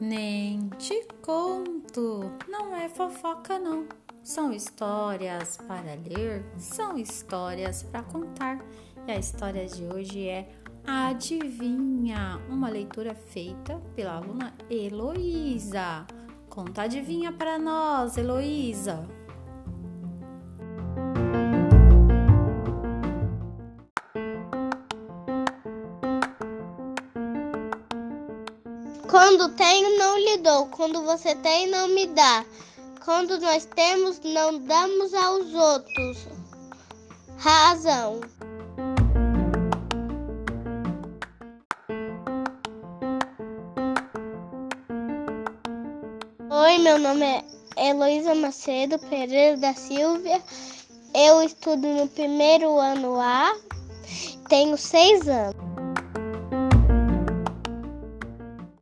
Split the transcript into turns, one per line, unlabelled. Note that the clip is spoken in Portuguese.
Nem te conto, não é fofoca não. São histórias para ler, são histórias para contar. E a história de hoje é Adivinha, uma leitura feita pela aluna Heloísa. Conta adivinha para nós, Heloísa.
Quando tenho, não lhe dou. Quando você tem, não me dá. Quando nós temos, não damos aos outros. Razão. Oi, meu nome é Heloísa Macedo Pereira da Silvia. Eu estudo no primeiro ano A, tenho seis anos.